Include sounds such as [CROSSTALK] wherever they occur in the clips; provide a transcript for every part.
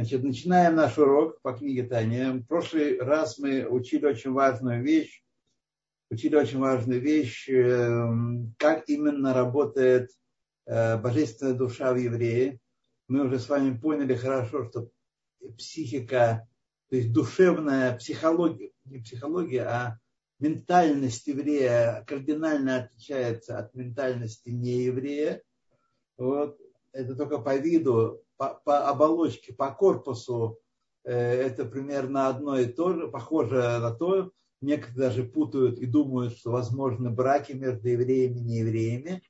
Значит, начинаем наш урок по книге Таня. В прошлый раз мы учили очень важную вещь, учили очень важную вещь, эм, как именно работает э, божественная душа в еврее. Мы уже с вами поняли хорошо, что психика, то есть душевная психология, не психология, а ментальность еврея кардинально отличается от ментальности нееврея. Вот. Это только по виду по, по оболочке, по корпусу э, это примерно одно и то же, похоже на то. Некоторые даже путают и думают, что возможны браки между евреями и неевреями.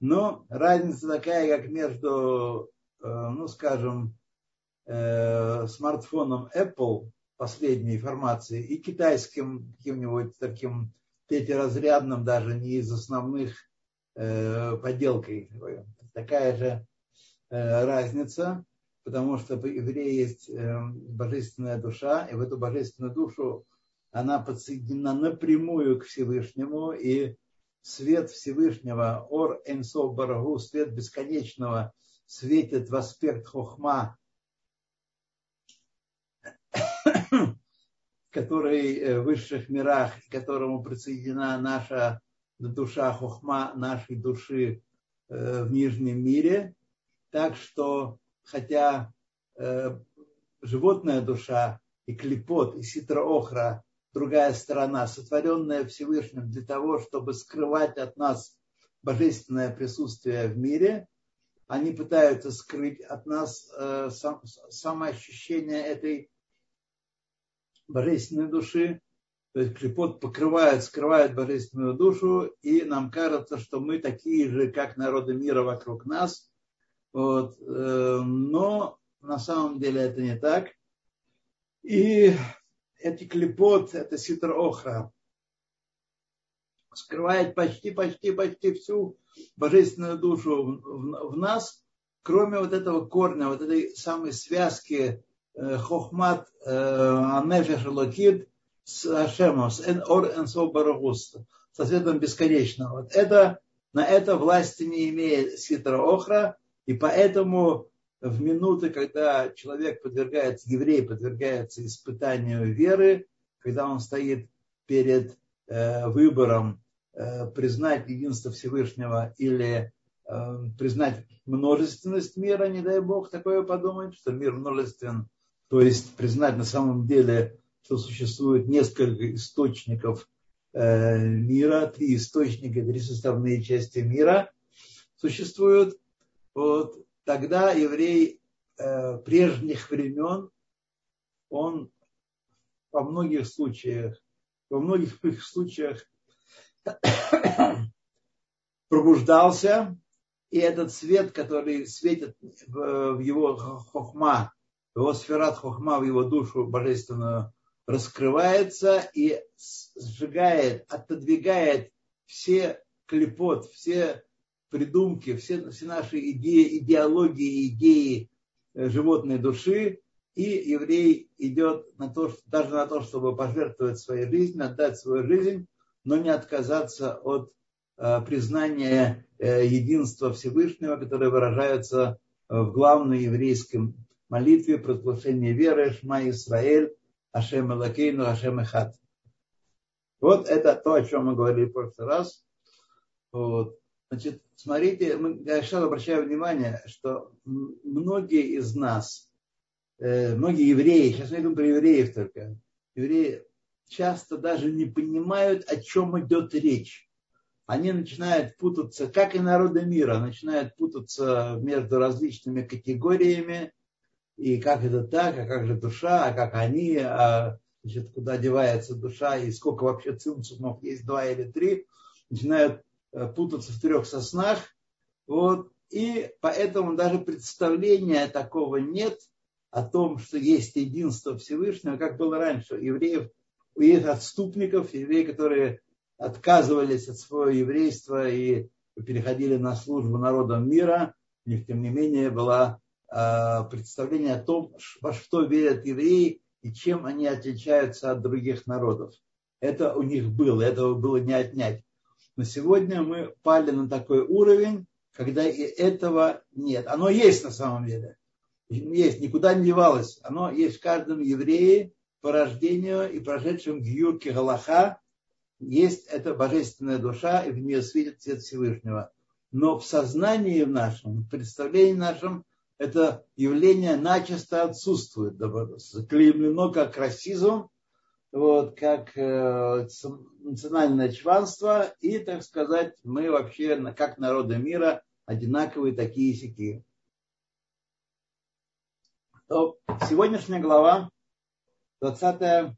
Но разница такая, как между, э, ну скажем, э, смартфоном Apple последней информации и китайским каким-нибудь таким третьеразрядным, даже не из основных поделкой. Такая же разница, потому что в евреи есть э, божественная душа, и в эту божественную душу она подсоединена напрямую к Всевышнему, и свет Всевышнего, Ор Энсов Барагу, свет бесконечного, светит в аспект Хохма, [COUGHS] который э, в высших мирах, к которому присоединена наша душа Хохма нашей души в нижнем мире, так что, хотя э, животная душа и клепот, и ситроохра, другая сторона, сотворенная Всевышним для того, чтобы скрывать от нас божественное присутствие в мире, они пытаются скрыть от нас э, сам, самоощущение этой божественной души. То есть клепот покрывает, скрывает божественную душу, и нам кажется, что мы такие же, как народы мира вокруг нас – вот. Э, но на самом деле это не так. И эти клепот, это ситр охра, скрывает почти, почти, почти всю божественную душу в, нас, кроме вот этого корня, вот этой самой связки э, хохмат э, анефеш локид с Ашемом, с ор энсо барагус, со светом бесконечного. Вот это, на это власти не имеет ситра охра, и поэтому в минуты, когда человек подвергается, еврей подвергается испытанию веры, когда он стоит перед э, выбором э, признать единство Всевышнего или э, признать множественность мира, не дай Бог такое подумать, что мир множествен, то есть признать на самом деле, что существует несколько источников мира, три источника, три составные части мира существуют, вот тогда еврей э, прежних времен, он во многих случаях, во многих случаях [COUGHS] пробуждался, и этот свет, который светит в, в его хохма, в его сферат хохма, в его душу божественную, раскрывается и сжигает, отодвигает все клепот, все придумки, все, все наши идеи, идеологии, идеи э, животной души, и еврей идет на то, даже на то, чтобы пожертвовать своей жизнью, отдать свою жизнь, но не отказаться от э, признания э, единства Всевышнего, которое выражается в главной еврейской молитве провозглашения веры Шма Исраэль, Ашем Элакейну, Ашем Эхат. Вот это то, о чем мы говорили в прошлый раз. Вот. Значит, смотрите, я сейчас обращаю внимание, что многие из нас, э, многие евреи, сейчас мы говорим про евреев только, евреи часто даже не понимают, о чем идет речь. Они начинают путаться, как и народы мира, начинают путаться между различными категориями, и как это так, а как же душа, а как они, а значит, куда девается душа, и сколько вообще цимцумов есть, два или три, начинают путаться в трех соснах. Вот. И поэтому даже представления такого нет о том, что есть единство Всевышнего, как было раньше. Евреев, у евреев отступников, евреи, которые отказывались от своего еврейства и переходили на службу народам мира, у них, тем не менее, было э, представление о том, во что верят евреи и чем они отличаются от других народов. Это у них было, этого было не отнять. Но сегодня мы пали на такой уровень, когда и этого нет. Оно есть на самом деле. есть, никуда не девалось. Оно есть в каждом еврее по рождению и прошедшем в Юрке Галаха. Есть эта божественная душа, и в нее светит свет Всевышнего. Но в сознании в нашем, в представлении нашем, это явление начисто отсутствует. Заклеймлено как расизм, вот, как э, национальное чванство, и, так сказать, мы вообще, как народы мира, одинаковые такие сики. Сегодняшняя глава, 20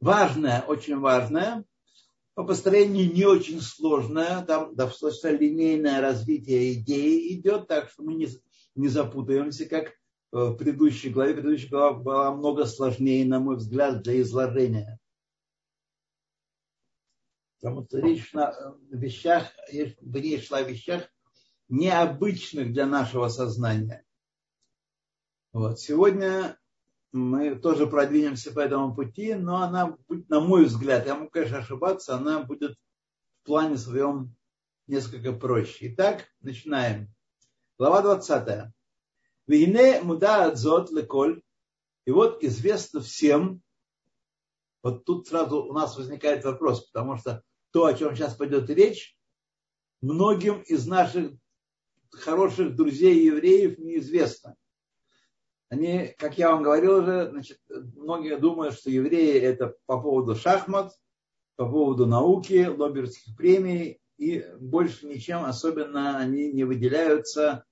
важная, очень важная, по построению не очень сложная, там достаточно линейное развитие идеи идет, так что мы не, не запутаемся, как в предыдущей главе. Предыдущая глава была много сложнее, на мой взгляд, для изложения. Потому что речь о вещах, речь шла о вещах необычных для нашего сознания. Вот. Сегодня мы тоже продвинемся по этому пути, но она на мой взгляд, я могу, конечно, ошибаться, она будет в плане своем несколько проще. Итак, начинаем. Глава 20. Вине муда адзот леколь. И вот известно всем, вот тут сразу у нас возникает вопрос, потому что то, о чем сейчас пойдет речь, многим из наших хороших друзей евреев неизвестно. Они, как я вам говорил уже, значит, многие думают, что евреи это по поводу шахмат, по поводу науки, Лоберских премий, и больше ничем особенно они не выделяются,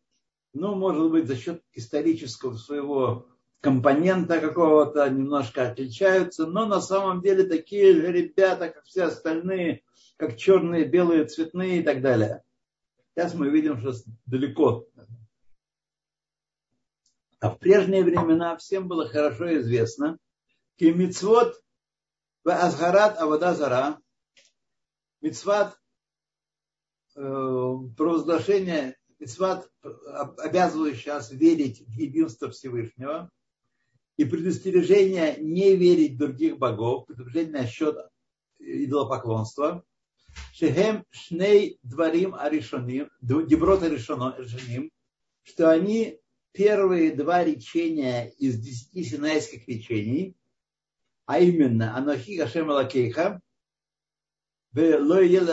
ну, может быть, за счет исторического своего компонента какого-то немножко отличаются, но на самом деле такие же ребята, как все остальные, как черные, белые, цветные и так далее. Сейчас мы видим, что далеко. А в прежние времена всем было хорошо известно, кимицвот в Азгарат Авада Зара, мицват э, провозглашение, мицват, обязывающий нас верить в единство Всевышнего, и предостережение не верить в других богов, предупреждение насчет идолопоклонства, Шехем Шней Дварим Аришоним, Деброт Аришоним, что они первые два речения из десяти синайских речений, а именно Анохи Гашем Алакейха, Элоим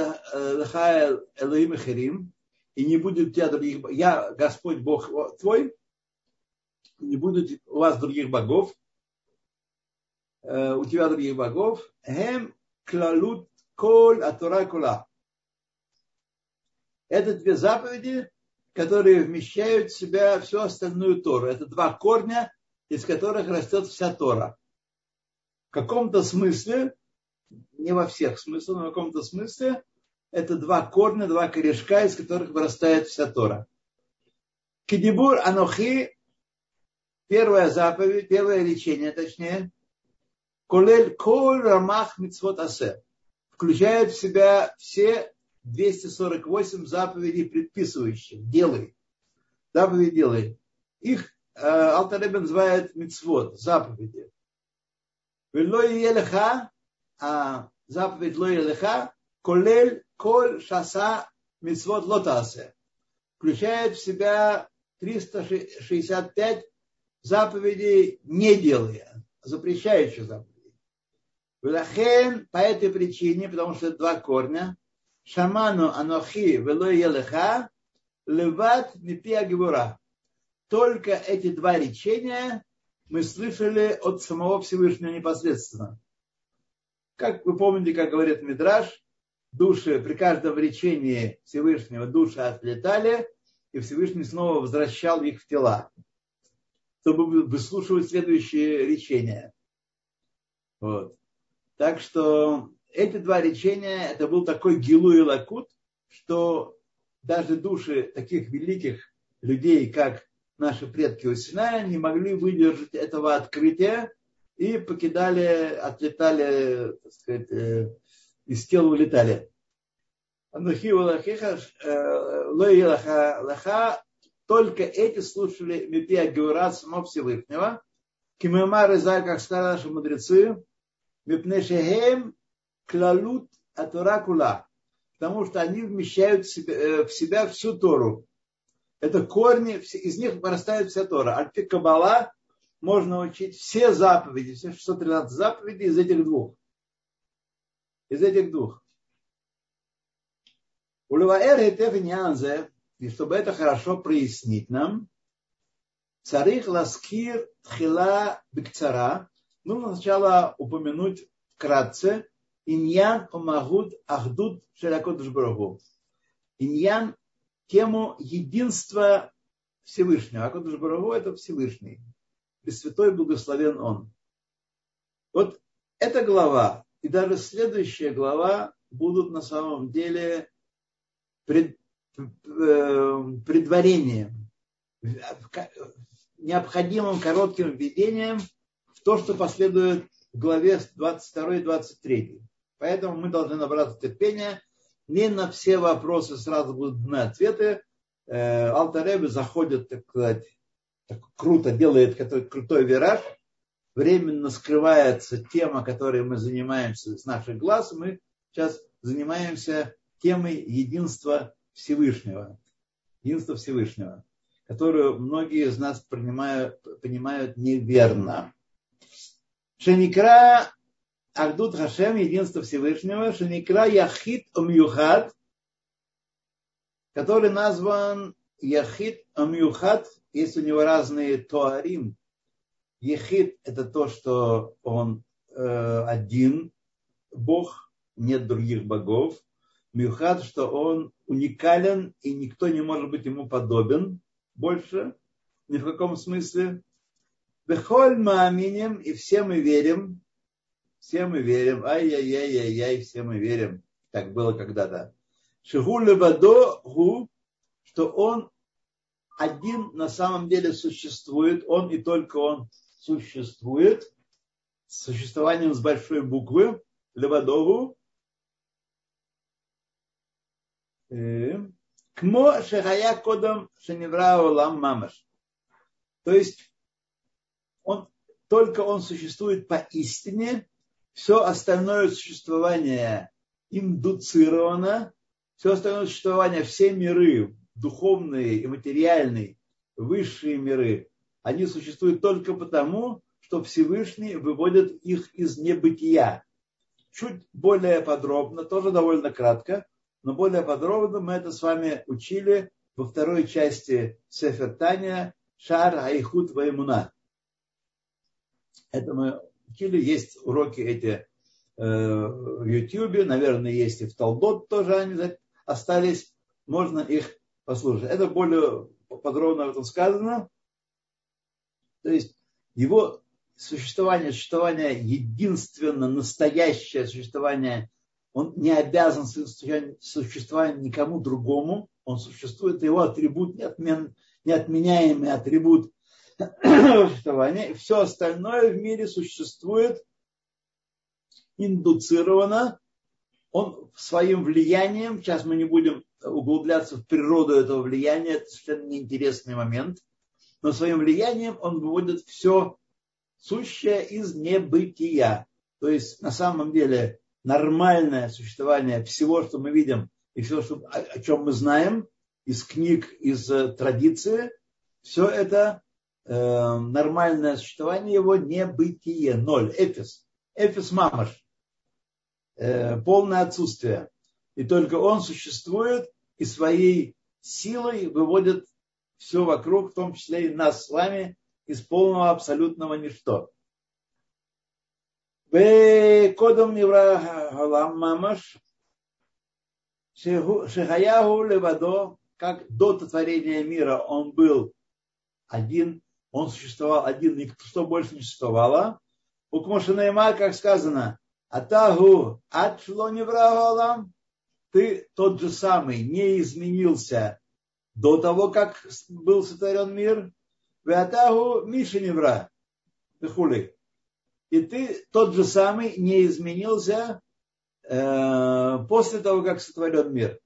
Херим, и не будет у тебя других, я Господь Бог твой, не будет у вас других богов, у тебя других богов, Хем Клалут Коль Атура Кула. Это две заповеди, которые вмещают в себя всю остальную Тору. Это два корня, из которых растет вся Тора. В каком-то смысле, не во всех смыслах, но в каком-то смысле, это два корня, два корешка, из которых вырастает вся Тора. Кидибур Анохи, первая заповедь, первое речение, точнее, Колель Кол Рамах Мицвот Асе, включает в себя все 248 заповедей предписывающих. Делай. Заповеди делай. Их э, Алтаребен называет мицвод, заповеди. Велой елеха, а заповедь лой елеха, колель коль шаса мицвод лотасе. Включает в себя 365 заповедей не делая, запрещающих заповедей. Велахен по этой причине, потому что это два корня, Шаману Анохи Вело Елеха Леват Мипия Гевура. Только эти два речения мы слышали от самого Всевышнего непосредственно. Как вы помните, как говорит Мидраш, души при каждом речении Всевышнего души отлетали, и Всевышний снова возвращал их в тела, чтобы выслушивать следующее речение. Вот. Так что эти два речения, это был такой гилу и лакут, что даже души таких великих людей, как наши предки у Синая, не могли выдержать этого открытия и покидали, отлетали, так сказать, э, из тела улетали. Только эти слушали Мипия Геура самого Всевышнего. Кимемар и как сказали наши мудрецы, Мипнешехем клалут атора кула, потому что они вмещают в себя, э, в себя всю Тору. Это корни, из них вырастает вся Тора. Альпи Кабала можно учить все заповеди, все 613 заповедей из этих двух. Из этих двух. И чтобы это хорошо прояснить нам, царих ласкир тхила бикцара, нужно сначала упомянуть вкратце иньян омагуд ахдуд шелякот жбарагу. Иньян тему единства Всевышнего. Акодыш Барагу это Всевышний. Пресвятой благословен Он. Вот эта глава и даже следующая глава будут на самом деле пред, э, предварением, необходимым коротким введением в то, что последует в главе 22 и 23. Поэтому мы должны набраться терпения. Не на все вопросы сразу будут даны ответы. Э, Алтареби заходит, так сказать, так круто делает крутой вираж, временно скрывается тема, которой мы занимаемся с наших глаз. Мы сейчас занимаемся темой единства Всевышнего. Единства Всевышнего, которую многие из нас понимают, понимают неверно. Шеникра Ахдут Хашем, единство Всевышнего, Шеникра Яхид Омюхад, который назван Яхид Омюхад, есть у него разные туарим. Ехид – это то, что он э, один Бог, нет других богов. Мюхад, что он уникален, и никто не может быть ему подобен больше, ни в каком смысле. Бехоль мааминем, и все мы верим, все мы верим, ай-яй-яй-яй-яй, все мы верим, так было когда-то. Шигу левадо гу, что он один на самом деле существует, он и только он существует, существованием с большой буквы, левадогу, э, кмо шехая кодом шеневра олам мамаш. То есть он, только он существует поистине, все остальное существование индуцировано, все остальное существование, все миры, духовные и материальные, высшие миры, они существуют только потому, что Всевышний выводит их из небытия. Чуть более подробно, тоже довольно кратко, но более подробно мы это с вами учили во второй части Сефер Таня Шар Айхут Ваймуна. Это мы учили, есть уроки эти э, в Ютьюбе, наверное, есть и в Талдот тоже они остались, можно их послушать. Это более подробно об этом сказано. То есть его существование, существование единственно настоящее существование, он не обязан существовать никому другому, он существует, его атрибут, неотмен, неотменяемый атрибут [CLEARS THROAT] существования. Все остальное в мире существует индуцировано, он своим влиянием, сейчас мы не будем углубляться в природу этого влияния, это совершенно неинтересный момент, но своим влиянием он выводит все сущее из небытия. То есть на самом деле нормальное существование всего, что мы видим, и все, что, о, чем мы знаем, из книг, из э, традиции, все это э, нормальное существование его небытие, ноль, эфис, эфис мамаш, э, полное отсутствие. И только он существует и своей силой выводит все вокруг, в том числе и нас с вами, из полного абсолютного ничто. Кодом Неврагалам Мамаш Шехаяху Левадо, как до творения мира он был один, он существовал один, никто больше не существовало. У Кмошинайма, как сказано, Атагу Ачло Неврагалам, ты тот же самый, не изменился до того, как был сотворен мир. Вятагу Мишеневра. И ты тот же самый не изменился э, после того, как сотворен мир.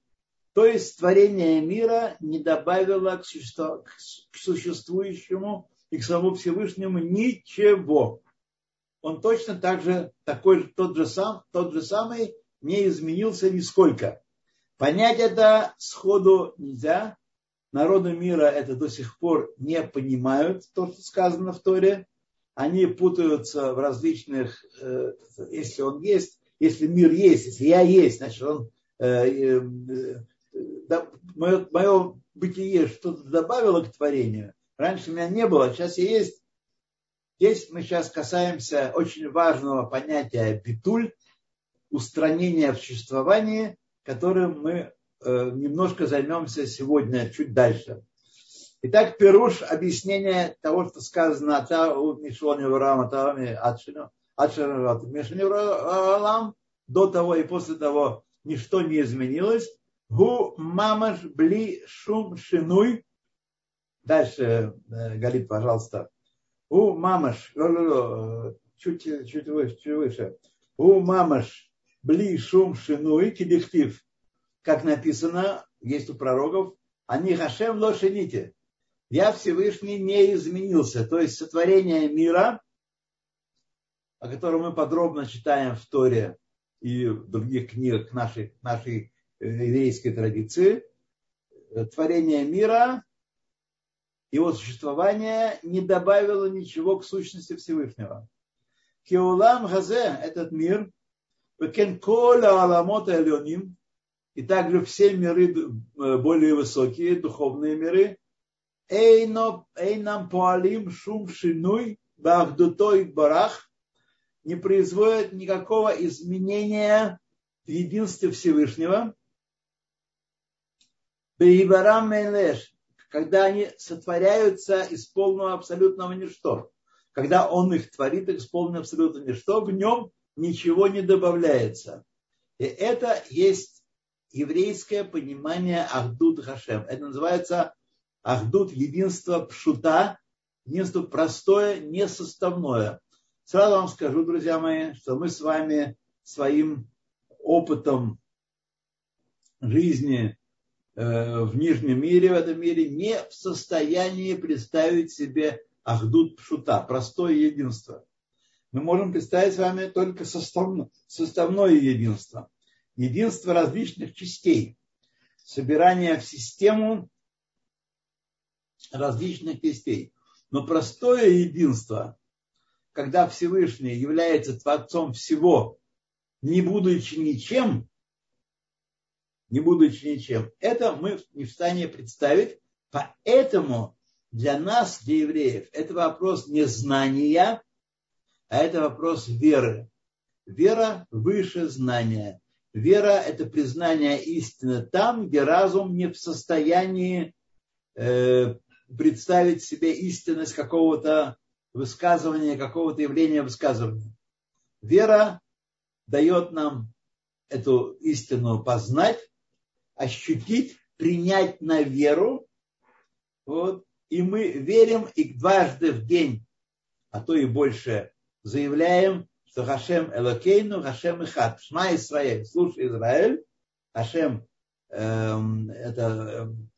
То есть творение мира не добавило к, существу, к существующему и к самому Всевышнему ничего. Он точно так же, такой, тот, же сам, тот же самый, не изменился нисколько. Понять это сходу нельзя, народы мира это до сих пор не понимают, то, что сказано в Торе. Они путаются в различных, э, если он есть, если мир есть, если я есть, значит, он, э, мое, мое бытие что-то добавило к творению. Раньше меня не было, сейчас я есть. Здесь мы сейчас касаемся очень важного понятия битуль, устранения в существовании, которым мы Э, немножко займемся сегодня чуть дальше. Итак, Перуш объяснение того, что сказано Ата у Мишони Варам, Атами Адшину, Мишони Варам, до того и после того ничто не изменилось. Гу мамаш бли шум шинуй. Дальше, э, Галит, пожалуйста. У мамаш, чуть, чуть выше, чуть выше. У мамаш бли шум шинуй кидихтив как написано, есть у пророков, они Хашем лошените. Я Всевышний не изменился. То есть сотворение мира, о котором мы подробно читаем в Торе и в других книгах нашей, нашей еврейской традиции, творение мира, его существование не добавило ничего к сущности Всевышнего. Кеулам Газе, этот мир, Векен Кола Аламот Эльоним, и также все миры э, более высокие, духовные миры, Эйнам Пуалим Шум Шинуй Бахдутой Барах не производят никакого изменения в единстве Всевышнего. Бейбарам Мелеш, когда они сотворяются из полного абсолютного ничто. Когда он их творит из полного абсолютного ничто, в нем ничего не добавляется. И это есть еврейское понимание Ахдут Хашем. Это называется Ахдут единство пшута, единство простое, несоставное. Сразу вам скажу, друзья мои, что мы с вами своим опытом жизни э, в Нижнем мире, в этом мире, не в состоянии представить себе Ахдут Пшута, простое единство. Мы можем представить с вами только составное, составное единство единство различных частей, собирание в систему различных частей. Но простое единство, когда Всевышний является Творцом всего, не будучи ничем, не будучи ничем, это мы не в состоянии представить. Поэтому для нас, для евреев, это вопрос не знания, а это вопрос веры. Вера выше знания. Вера – это признание истины там, где разум не в состоянии э, представить себе истинность какого-то высказывания, какого-то явления высказывания. Вера дает нам эту истину познать, ощутить, принять на веру. Вот, и мы верим и дважды в день, а то и больше, заявляем, что Хашем Элокейну, Хашем Ихат. Шма Исраэль, слушай Израиль, Хашем, эм, это эм,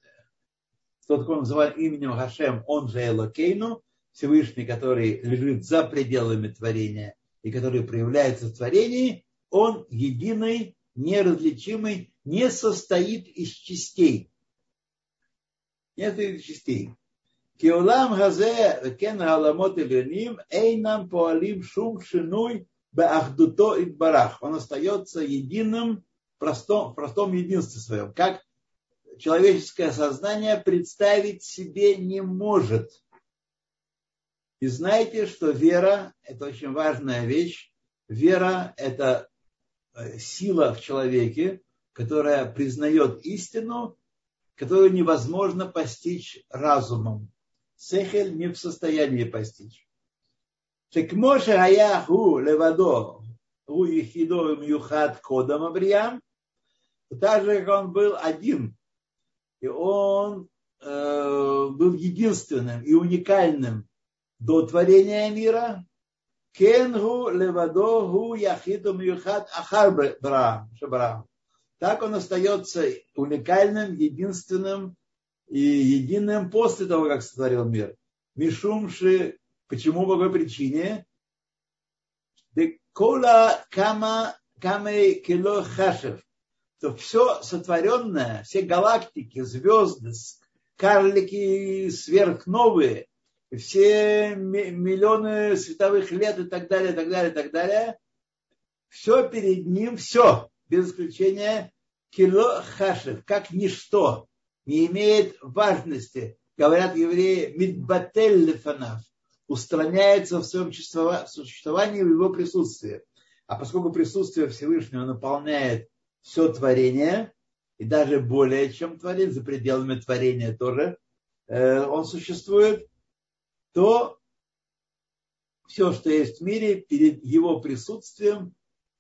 тот, кого называют именем Хашем, он же Элокейну, Всевышний, который лежит за пределами творения и который проявляется в творении, он единый, неразличимый, не состоит из частей. Не состоит из частей. Киулам хазе кен галамот эй нам поалим шум шинуй беахдуто и барах. Он остается единым в простом, в простом единстве своем. Как человеческое сознание представить себе не может. И знаете, что вера – это очень важная вещь. Вера – это э, сила в человеке, которая признает истину, которую невозможно постичь разумом. Сехель не в состоянии постичь. Так Моше Аяху Левадо у Ехидовым Юхат Кодом Абриям, так же, как он был один, и он э, был единственным и уникальным до творения мира, Кенгу Левадогу Яхидом Юхат Ахар Шабрам. Так он остается уникальным, единственным и единым после того, как сотворил мир. Мишумши, почему, по какой причине? Кола кама камей кило хашев. То все сотворенное, все галактики, звезды, карлики сверхновые, все миллионы световых лет и так далее, и так далее, и так далее. Все перед ним, все, без исключения, кило хашев, как ничто, не имеет важности. Говорят евреи, мидбатель лефанав, устраняется в своем существовании в его присутствии. А поскольку присутствие Всевышнего наполняет все творение, и даже более чем творение, за пределами творения тоже э, он существует, то все, что есть в мире, перед его присутствием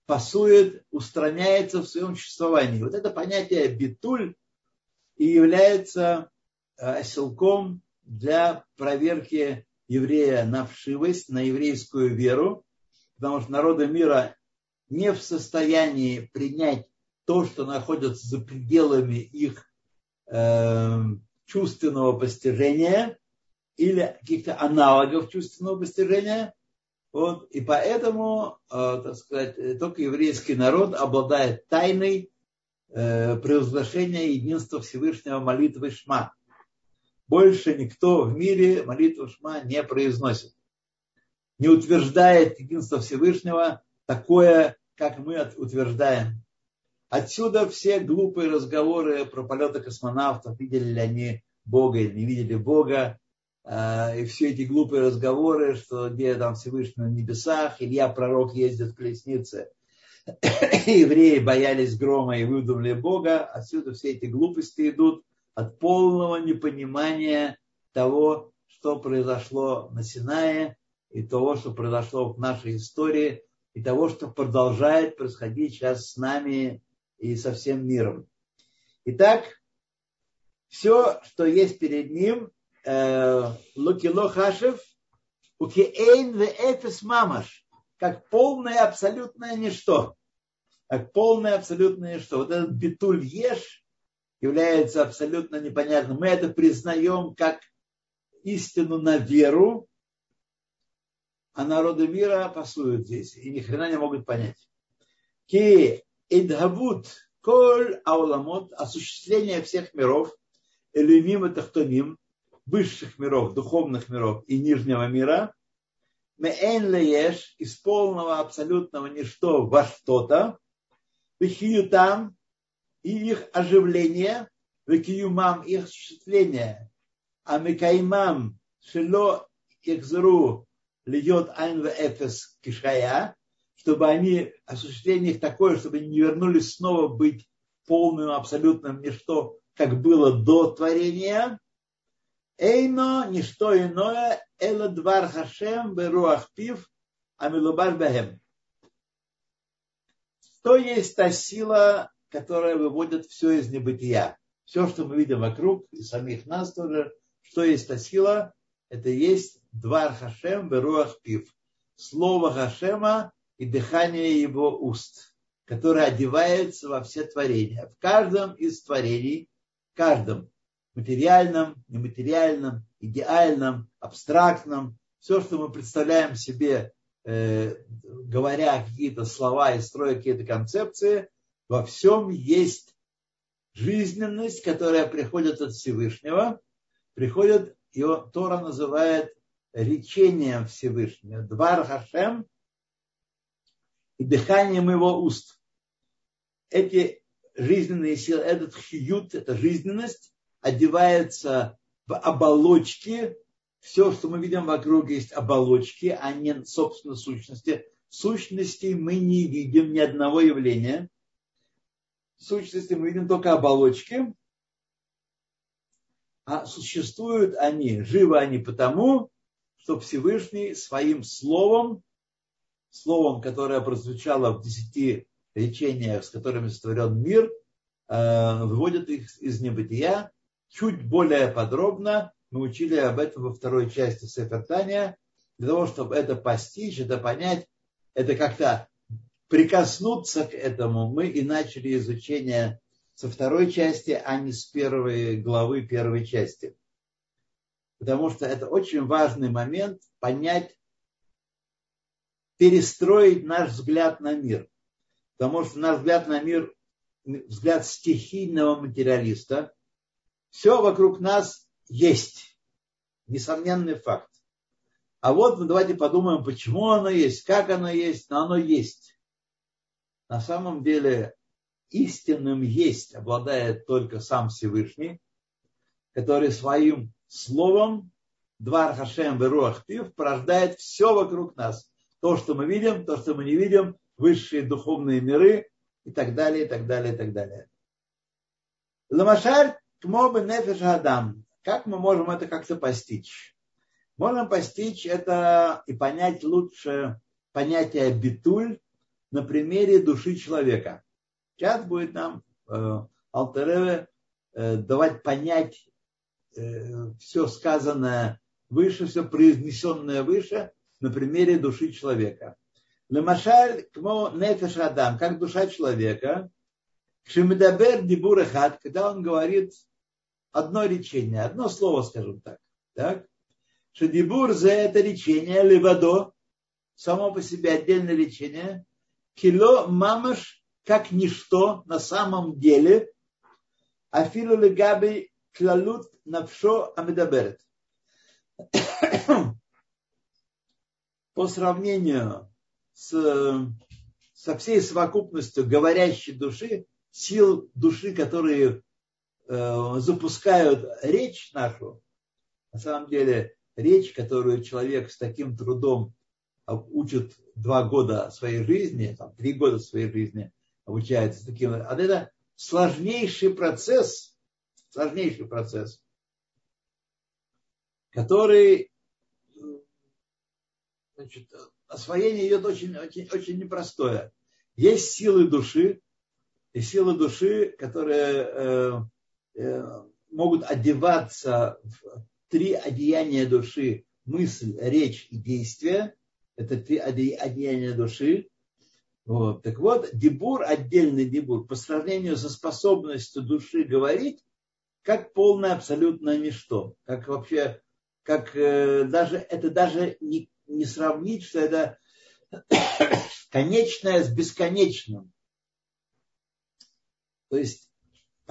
пасует, устраняется в своем существовании. Вот это понятие битуль и является э, оселком для проверки еврея на вшивость, на еврейскую веру, потому что народы мира не в состоянии принять то, что находится за пределами их э, чувственного постижения или каких-то аналогов чувственного постижения. Вот, и поэтому, э, так сказать, только еврейский народ обладает тайной э, провозглашения единства Всевышнего молитвы Шма. Больше никто в мире молитву Шма не произносит. Не утверждает единство Всевышнего такое как мы утверждаем. Отсюда все глупые разговоры про полеты космонавтов, видели ли они Бога или не видели Бога, а, и все эти глупые разговоры, что где там Всевышний на небесах, Илья пророк ездит в колеснице, [COUGHS] евреи боялись грома и выдумали Бога, отсюда все эти глупости идут от полного непонимания того, что произошло на Синае и того, что произошло в нашей истории, и того, что продолжает происходить сейчас с нами и со всем миром. Итак, все, что есть перед ним, э, лукило хашев, укиэйн ве эфес мамаш, как полное абсолютное ничто. Как полное абсолютное ничто. Вот этот битуль еш является абсолютно непонятным. Мы это признаем как истину на веру, а народы мира пасуют здесь и ни хрена не могут понять. Ки идхавут коль ауламот, осуществление всех миров, элюмим и тахтоним, высших миров, духовных миров и нижнего мира, меэн лееш, из полного абсолютного ничто во что-то, там и их оживление, векиюмам их осуществление, а мекаймам шело ихзру льет айн в эфес кишая, чтобы они, осуществление их такое, чтобы они не вернулись снова быть полным, абсолютным ничто, как было до творения. Эйно, ничто иное, эла двар хашем, беруах пив, амилубар бахем. Что есть та сила, которая выводит все из небытия? Все, что мы видим вокруг, и самих нас тоже, что есть та сила, это есть Двар Хашем Беруах Пив. Слово Хашема и дыхание его уст, которое одевается во все творения. В каждом из творений, в каждом материальном, нематериальном, идеальном, абстрактном, все, что мы представляем себе, э, говоря какие-то слова и строя какие-то концепции, во всем есть жизненность, которая приходит от Всевышнего, приходит, его Тора называет речением Всевышнего, Двар Хашем и дыханием его уст. Эти жизненные силы, этот хьют, эта жизненность одевается в оболочки. Все, что мы видим вокруг, есть оболочки, а не, собственно, сущности. В сущности мы не видим ни одного явления. В сущности мы видим только оболочки. А существуют они, живы они потому, что Всевышний своим словом, словом, которое прозвучало в десяти речениях, с которыми сотворен мир, э, выводит их из небытия. Чуть более подробно мы учили об этом во второй части Сефертания. Для того, чтобы это постичь, это понять, это как-то прикоснуться к этому, мы и начали изучение со второй части, а не с первой главы первой части потому что это очень важный момент понять, перестроить наш взгляд на мир. Потому что наш взгляд на мир, взгляд стихийного материалиста, все вокруг нас есть. Несомненный факт. А вот ну, давайте подумаем, почему оно есть, как оно есть, но оно есть. На самом деле истинным есть обладает только сам Всевышний, который своим словом, Двар Хашем Веруахтив, порождает все вокруг нас. То, что мы видим, то, что мы не видим, высшие духовные миры и так далее, и так далее, и так далее. Ламашаль кмобы нефеш адам. Как мы можем это как-то постичь? Можем постичь это и понять лучше понятие битуль на примере души человека. Сейчас будет нам э, Алтереве э, давать понять э, все сказанное выше, все произнесенное выше на примере души человека. Лемашаль кмо нефеш адам, как душа человека, Шемедабер дибурахат, когда он говорит одно речение, одно слово, скажем так. так? Шедибур за это речение, левадо, само по себе отдельное речение, кило мамаш, как ничто на самом деле, афилу легаби клалут навшо амедаберет. [COUGHS] По сравнению с, со всей совокупностью говорящей души, сил души, которые запускают речь нашу, на самом деле речь, которую человек с таким трудом учит два года своей жизни, там, три года своей жизни обучается таким, а это сложнейший процесс, сложнейший процесс, который значит, освоение идет очень, очень, очень непростое. Есть силы души, и силы души, которые э, э, могут одеваться в три одеяния души, мысль, речь и действие. Это три одеяния души. Вот. Так вот, дебур, отдельный дебур, по сравнению со способностью души говорить, как полное абсолютное ничто. Как вообще, как э, даже, это даже не, не сравнить, что это [COUGHS] конечное с бесконечным. То есть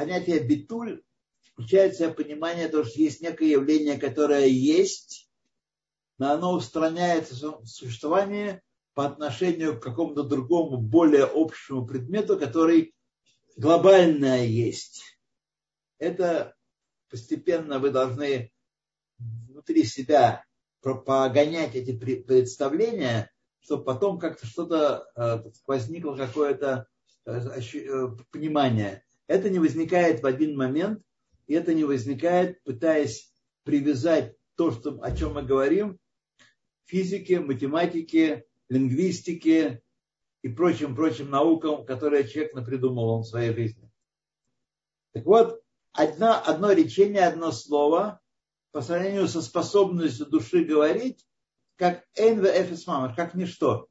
понятие битуль включает в себя понимание того, что есть некое явление, которое есть, но оно устраняется в существовании по отношению к какому-то другому, более общему предмету, который глобальное есть. Это постепенно вы должны внутри себя погонять эти представления, чтобы потом как-то что-то э, возникло какое-то э, э, понимание. Это не возникает в один момент, и это не возникает, пытаясь привязать то, что, о чем мы говорим, физике, математике, лингвистике и прочим-прочим наукам, которые человек напридумывал в своей жизни. Так вот, одно, одно речение, одно слово по сравнению со способностью души говорить, как НВФС как ничто.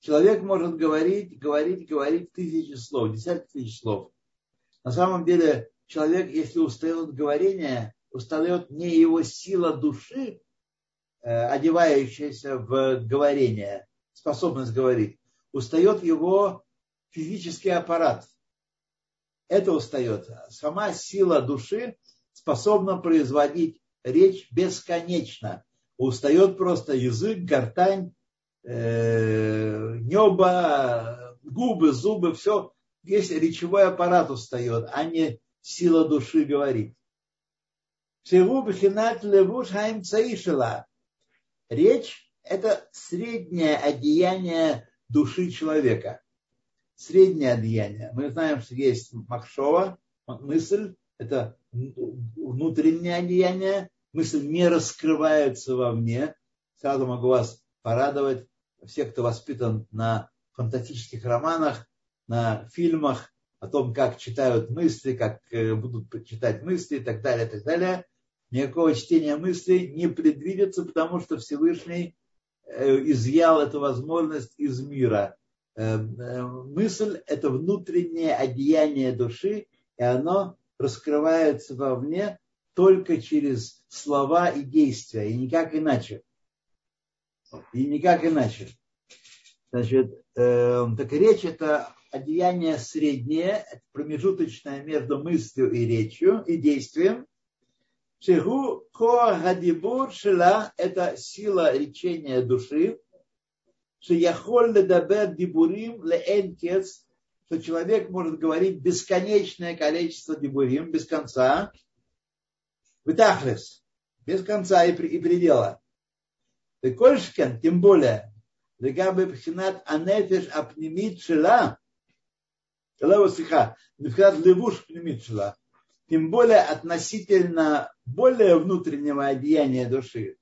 Человек может говорить, говорить, говорить тысячи слов, десятки тысяч слов. На самом деле человек, если устает от говорения, устает не его сила души, э, одевающаяся в говорение, способность говорить, устает его физический аппарат. Это устает. Сама сила души способна производить речь бесконечно. Устает просто язык, гортань, э, небо, губы, зубы, все. Весь речевой аппарат устает, а не сила души говорить. Речь – это среднее одеяние души человека. Среднее одеяние. Мы знаем, что есть махшова, мысль, это внутреннее одеяние, мысль не раскрывается вовне. Сразу могу вас порадовать. Все, кто воспитан на фантастических романах, на фильмах о том, как читают мысли, как э, будут читать мысли и так далее, и так далее. Никакого чтения мыслей не предвидится, потому что Всевышний э, изъял эту возможность из мира. Э, мысль – это внутреннее одеяние души, и оно раскрывается вовне только через слова и действия, и никак иначе. И никак иначе. Значит, э, так речь это Одеяние среднее, промежуточное между мыслью и речью и действием. Шигу коагадибур шила – это сила речения души. Шияхоль ледабер дибурим леэнкец – что человек может говорить бесконечное количество дибурим, без конца. Витахлес – без конца и, и предела. Ты кольшкен, тем более, Легабы пхинат анефиш апнемит шила – левуш пнемит шла. Тем более относительно более внутреннего одеяния души.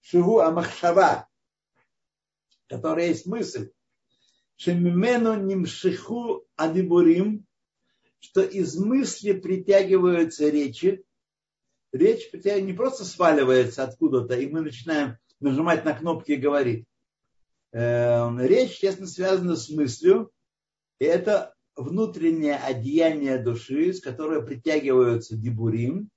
Шигу амахшава, которая есть мысль. Шемимену нимшиху адибурим, что из мысли притягиваются речи. Речь не просто сваливается откуда-то, и мы начинаем нажимать на кнопки и говорить. Эм, речь, честно, связана с мыслью, и это внутреннее одеяние души, с которой притягиваются дибурим,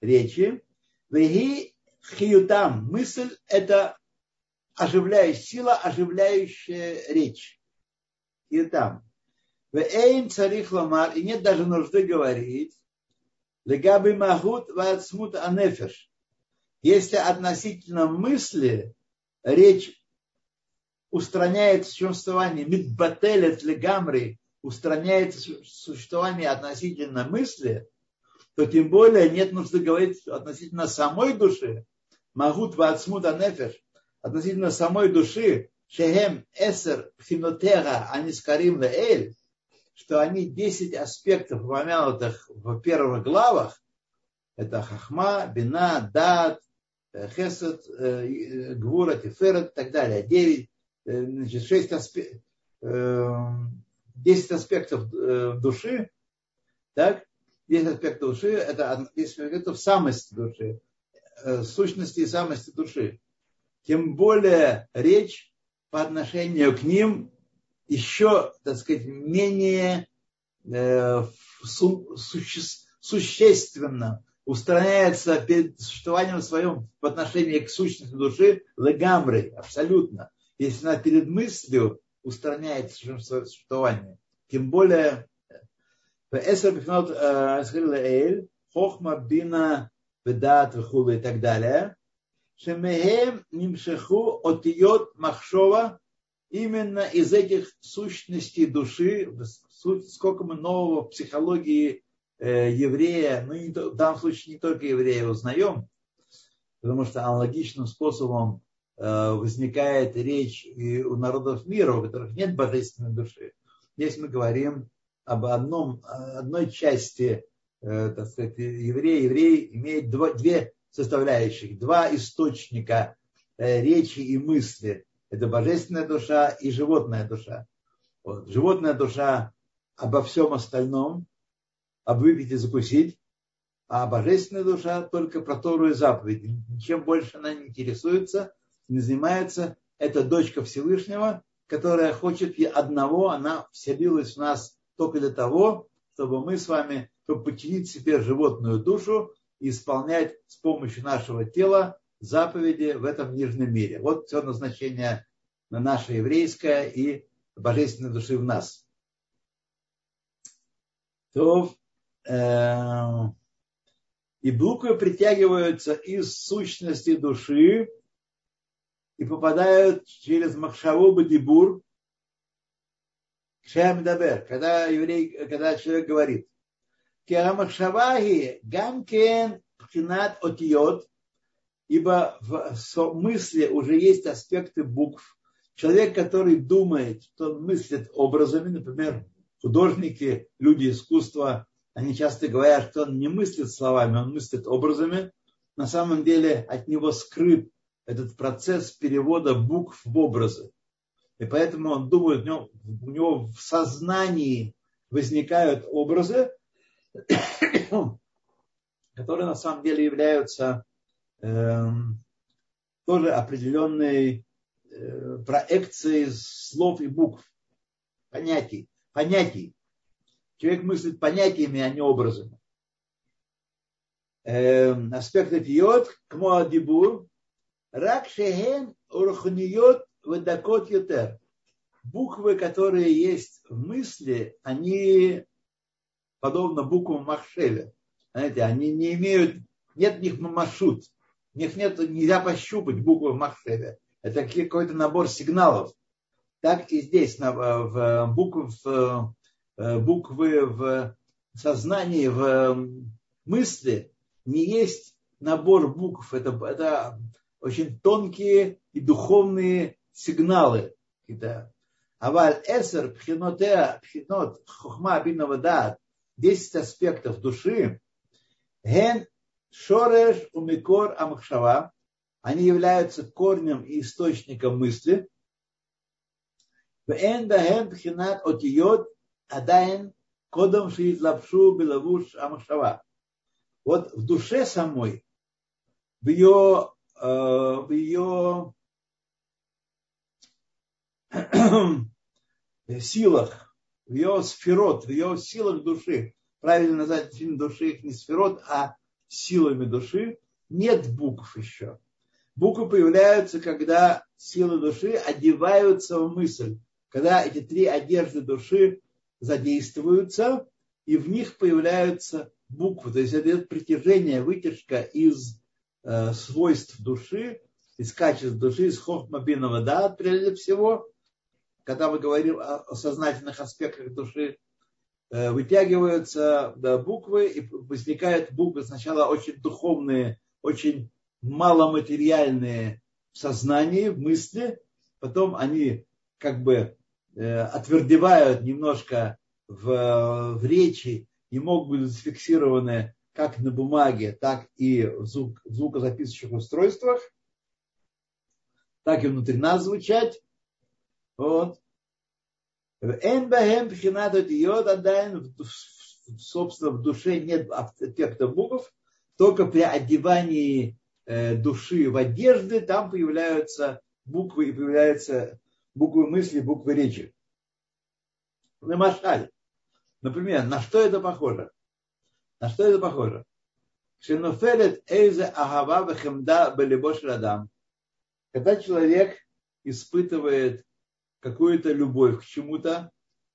речи. Веги хиютам. Мысль – это оживляющая сила, оживляющая речь. Хиютам. Веэйн царих ламар, и нет даже нужды говорить, легаби магут вацмут анефеш. Если относительно мысли речь устраняет существование, мидбателет легамри, устраняет существование относительно мысли, то тем более нет нужды говорить относительно самой души, магут вацмуда нефеш, относительно самой души, шехем эсер пхинотера анискарим леэль, что они 10 аспектов, упомянутых в первых главах, это хахма, бина, дат, хесед, э, гвура, тиферет и так далее. 9 Э, значит, 6 аспектов, 10 аспектов э, души, так, 10 аспектов души, это 10 аспектов самости души, э, сущности и самости души. Тем более речь по отношению к ним еще, так сказать, менее существенно устраняется перед существованием своем в отношении к сущности души легамры, абсолютно если она перед мыслью устраняет существование. Тем более, Эсер Бифнот Эйль, Хохма Бина Ведат Вихула и так далее, Шемехем Нимшеху Отиот Махшова именно из этих сущностей души, сколько мы нового в психологии э, еврея, ну в данном случае не только еврея узнаем, потому что аналогичным способом Э, возникает речь и у народов мира, у которых нет божественной души. Здесь мы говорим об одном, одной части, э, так сказать, евреи. Еврей имеет два, две составляющих, два источника э, речи и мысли. Это божественная душа и животная душа. Вот. Животная душа обо всем остальном, об выпить и закусить, а божественная душа только про Тору и заповеди. Ничем больше она не интересуется – не занимается, это дочка Всевышнего, которая хочет одного, она вселилась в нас только для того, чтобы мы с вами, подчинить себе животную душу и исполнять с помощью нашего тела заповеди в этом нижнем мире. Вот все назначение на наше еврейское и божественной души в нас. То, э, и буквы притягиваются из сущности души и попадают через Махшаву Бадибур Шамдабер, когда, еврей, когда человек говорит. Керамахшавахи гамкен пхинат отиот, ибо в мысли уже есть аспекты букв. Человек, который думает, что он мыслит образами, например, художники, люди искусства, они часто говорят, что он не мыслит словами, он мыслит образами. На самом деле от него скрыт этот процесс перевода букв в образы. И поэтому он думает, у него, у него в сознании возникают образы, [COUGHS] которые на самом деле являются э, тоже определенной э, проекцией слов и букв, понятий, понятий. Человек мыслит понятиями, а не образами. Э, аспект йод, кмоадибур, Рак шехен урхниот выдакот ютер. Буквы, которые есть в мысли, они подобно буквам Махшеля. Знаете, они не имеют нет в них мамашут, в них нет, нельзя пощупать буквы в Махшеве. Это какой-то набор сигналов. Так и здесь в, буквы, в, э, буквы в сознании, в мысли не есть набор букв. Это, это очень тонкие и духовные сигналы. Аваль эсер пхинотеа пхинот хухма бинавадат 10 аспектов души ген шореш умикор амахшава они являются корнем и источником мысли. ואין בהם בחינת אותיות עדיין קודם שהתלבשו בלבוש המחשבה. Вот в душе самой, в ее, в ее силах, в ее сферот, в ее силах души, правильно назвать фильм души их не сферот, а силами души, нет букв еще. Буквы появляются, когда силы души одеваются в мысль, когда эти три одежды души задействуются, и в них появляются буквы. То есть это идет притяжение, вытяжка из э, свойств души, из качеств души, из хохмабинова да, прежде всего, когда мы говорим о сознательных аспектах души, э, вытягиваются да, буквы и возникают буквы сначала очень духовные, очень маломатериальные в сознании, в мысли, потом они как бы э, отвердевают немножко в, в речи и могут быть зафиксированы как на бумаге, так и в, звук, в звукозаписывающих устройствах, так и внутри нас звучать. Вот. Собственно, в душе нет эффекта букв, только при одевании Э, души в одежды, там появляются буквы и появляются буквы мысли, буквы речи. На Машаль. Например, на что это похоже? На что это похоже? Шенофелет эйзе агава вехемда белебош радам. Когда человек испытывает какую-то любовь к чему-то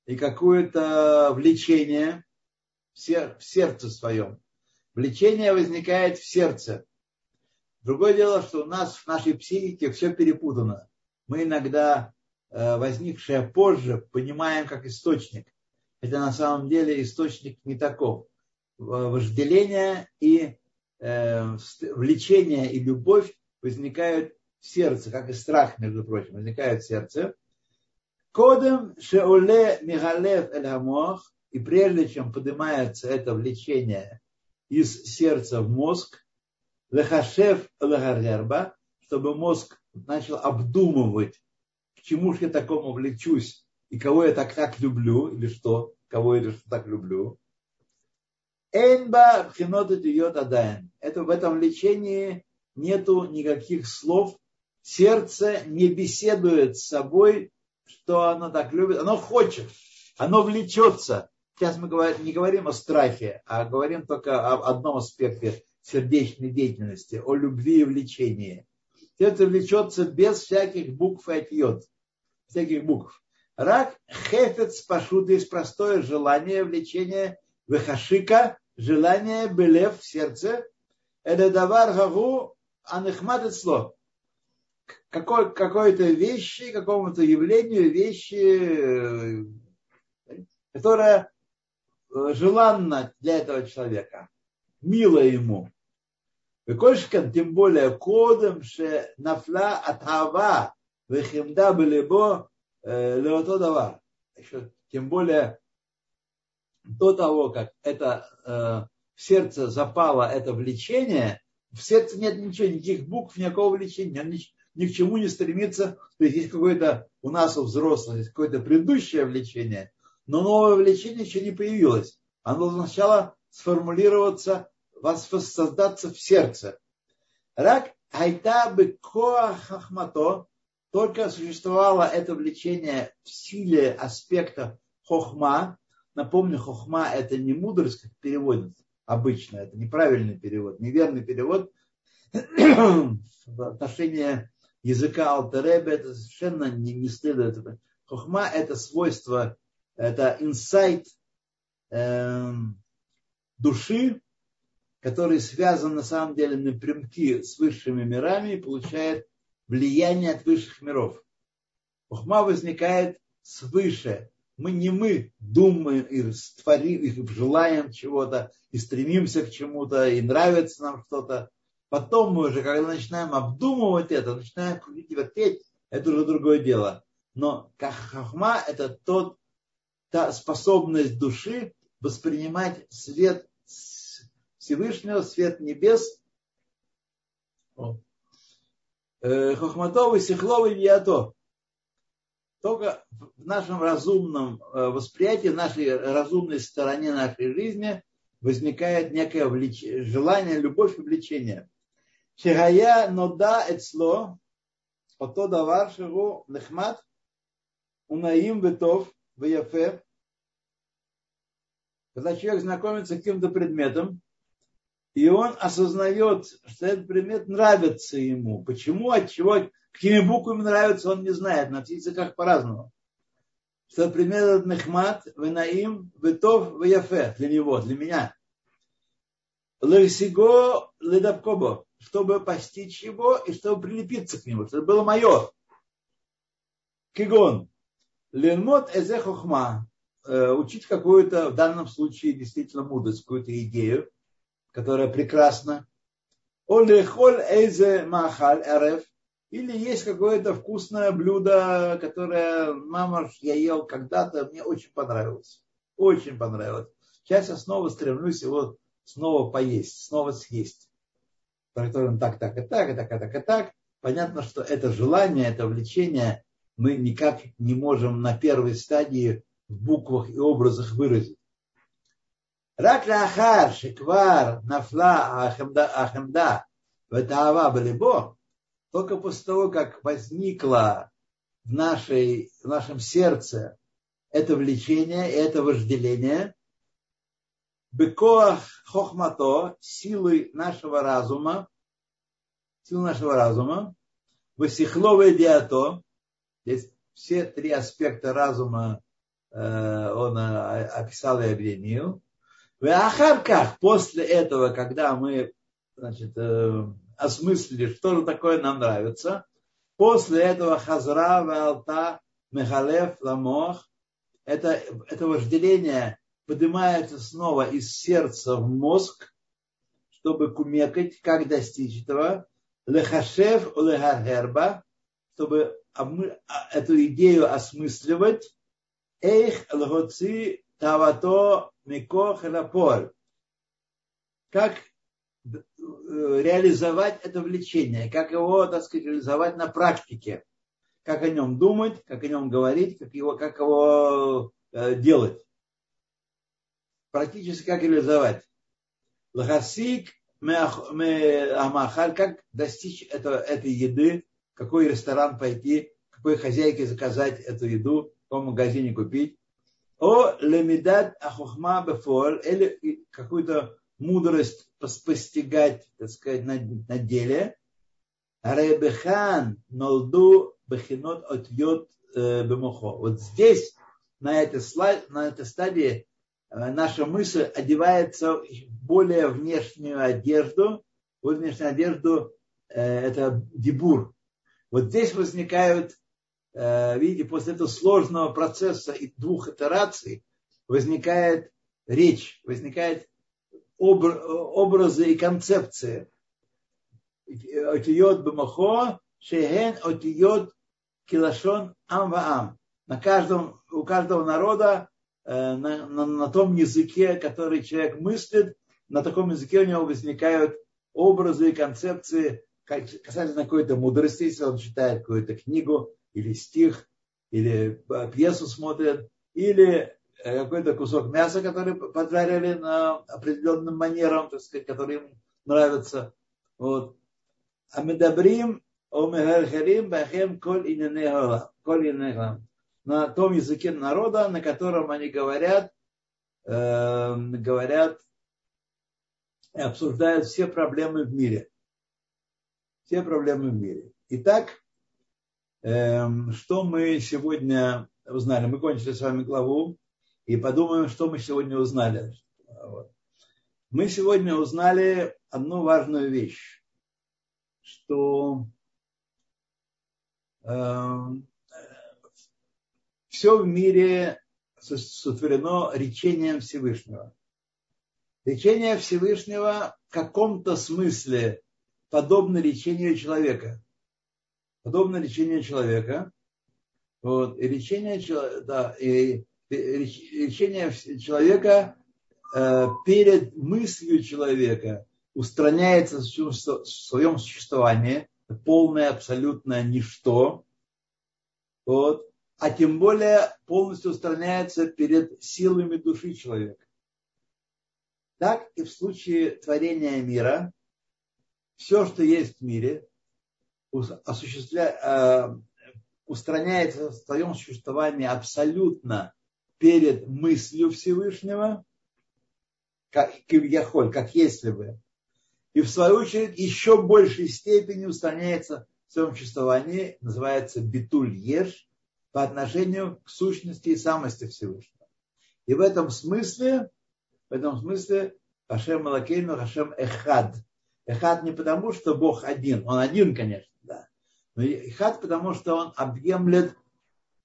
и какое-то влечение в сердце своем. Влечение возникает в сердце. Другое дело, что у нас в нашей психике все перепутано. Мы иногда э, возникшее позже понимаем как источник. Это на самом деле источник не таков. Вожделение и э, влечение и любовь возникают в сердце, как и страх, между прочим, возникает в сердце. Кодем шеуле мигалев эль хамох, и прежде чем поднимается это влечение из сердца в мозг, лехашев лехаргерба, чтобы мозг начал обдумывать, к чему же я такому влечусь, и кого я так так люблю, или что, кого я так люблю. Энба пхинота идет адайн. Это в этом лечении нету никаких слов. Сердце не беседует с собой, что оно так любит. Оно хочет, оно влечется. Сейчас мы не говорим о страхе, а говорим только об одном аспекте сердечной деятельности, о любви и влечении. Это влечется без всяких букв и отъед, всяких букв. Рак хефец пашут есть простое желание, влечение вехашика, желание белев в сердце. Это давар гаву анехмат сло. Какой, какой-то вещи, какому-то явлению, вещи, которая желанна для этого человека, мило ему. Векольшкан, тем более кодом, что нафла от хава, вехимда белебо леото дава. Еще тем более до того, как это э, в сердце запало это влечение, в сердце нет ничего, никаких букв, никакого влечения, ни, ни к чему не стремится. То есть есть какое-то у нас у взрослых есть какое-то предыдущее влечение, но новое влечение еще не появилось. Оно должно сначала сформулироваться воссоздаться в сердце. Рак айта бы хахмато, только существовало это влечение в силе аспекта хохма. Напомню, хохма это не мудрость, как переводят обычно, это неправильный перевод, неверный перевод. в отношении языка Алтеребе это совершенно не, не следует. Хохма это свойство, это инсайт э, души, который связан на самом деле напрямки с высшими мирами и получает влияние от высших миров. Хохма возникает свыше. Мы не мы думаем и творим, и желаем чего-то, и стремимся к чему-то, и нравится нам что-то. Потом мы уже, когда начинаем обдумывать это, начинаем крутить и вертеть, это уже другое дело. Но как хахма – это тот, та способность души воспринимать свет Всевышнего, свет небес, э, Хохматовый, Сихловый, Виато. Только в нашем разумном э, восприятии, в нашей разумной стороне нашей жизни возникает некое влеч... желание, любовь и влечение. Шигая нода эцло, ото давар шигу нехмат, унаим бетов ваяфе. Когда человек знакомится с каким-то предметом, и он осознает, что этот предмет нравится ему. Почему, от чего, какими буквами нравится, он не знает. На языках по-разному. Что этот нехмат, венаим, ветов, ваяфе для него, для меня. Лексиго ледапкобо, чтобы постичь его и чтобы прилепиться к нему, чтобы было мое. Кигон. Ленмот эзе хохма. Э, учить какую-то, в данном случае, действительно мудрость, какую-то идею, которая прекрасна. Олехоль эйзе махаль эреф. Или есть какое-то вкусное блюдо, которое мама я ел когда-то, мне очень понравилось. Очень понравилось. Сейчас я снова стремлюсь его снова поесть, снова съесть. Про которым так, так, и так, и так, и так, и так. Понятно, что это желание, это влечение мы никак не можем на первой стадии в буквах и образах выразить. Рак лахар шиквар нафла ахамда ахамда ватава балибо только после того, как возникло в, нашей, в нашем сердце это влечение это вожделение, бекоах хохмато, силы нашего разума, силы нашего разума, васихловое диато, здесь все три аспекта разума э, он э, описал и объединил, в Ахарках, после этого, когда мы значит, э, осмыслили, что же такое нам нравится, после этого Хазра, Валта, Мехалев, Ламох, это, это вожделение поднимается снова из сердца в мозг, чтобы кумекать, как достичь этого, лехашев лехархерба, чтобы а, эту идею осмысливать, эйх лгоци тавато микох лапор. Как реализовать это влечение, как его, так сказать, реализовать на практике, как о нем думать, как о нем говорить, как его, как его э, делать. Практически как реализовать. Лахасик как достичь этого, этой еды, какой ресторан пойти, какой хозяйке заказать эту еду, в каком магазине купить. О лемидат ахухма бефор, или какую-то мудрость постигать, так сказать, на, на деле. Ребехан нолду бехинот от йод э, бемухо. Вот здесь, на этой, слайд, на этой стадии, э, наша мысль одевается в более внешнюю одежду. Вот внешнюю одежду э, это дебур. Вот здесь возникают видите, после этого сложного процесса и двух итераций возникает речь, возникает образы и концепции. Отиот бамахо, шехен отиот килашон ам На каждом, у каждого народа э, на, на, на том языке, который человек мыслит, на таком языке у него возникают образы и концепции касательно какой-то мудрости, если он читает какую-то книгу, или стих, или пьесу смотрят, или э, какой-то кусок мяса, который поджарили на определенным манером, так сказать, который им нравится. Вот. А мы добрим о мегархарим бахем коль коль на том языке народа, на котором они говорят, э, говорят и обсуждают все проблемы в мире. Все проблемы в мире. Итак, Эм, что мы сегодня узнали? Мы кончили с вами главу и подумаем, что мы сегодня узнали. Мы сегодня узнали одну важную вещь, что э, все в мире сотворено речением Всевышнего. Речение Всевышнего в каком-то смысле подобно речению человека. Подобно речению человека. Вот, и речение, да, и речение человека э, перед мыслью человека устраняется в своем существовании, полное абсолютное ничто. Вот, а тем более полностью устраняется перед силами души человека. Так и в случае творения мира, все, что есть в мире, осуществля... Э, устраняется в своем существовании абсолютно перед мыслью Всевышнего, как Кивьяхоль, как если бы. И в свою очередь еще большей степени устраняется в своем существовании, называется битуль еш, по отношению к сущности и самости Всевышнего. И в этом смысле, в этом смысле Хашем Малакейну, Хашем Эхад. Эхад не потому, что Бог один, он один, конечно, да. Но Эхад потому, что он объемлет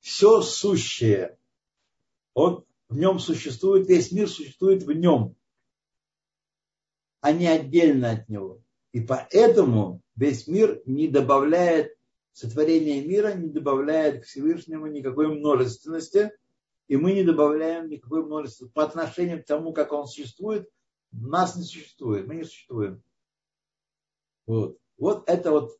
все сущее. Он в нем существует, весь мир существует в нем, а не отдельно от него. И поэтому весь мир не добавляет сотворение мира не добавляет к Всевышнему никакой множественности, и мы не добавляем никакой множественности по отношению к тому, как он существует, нас не существует, мы не существуем. Вот, вот это вот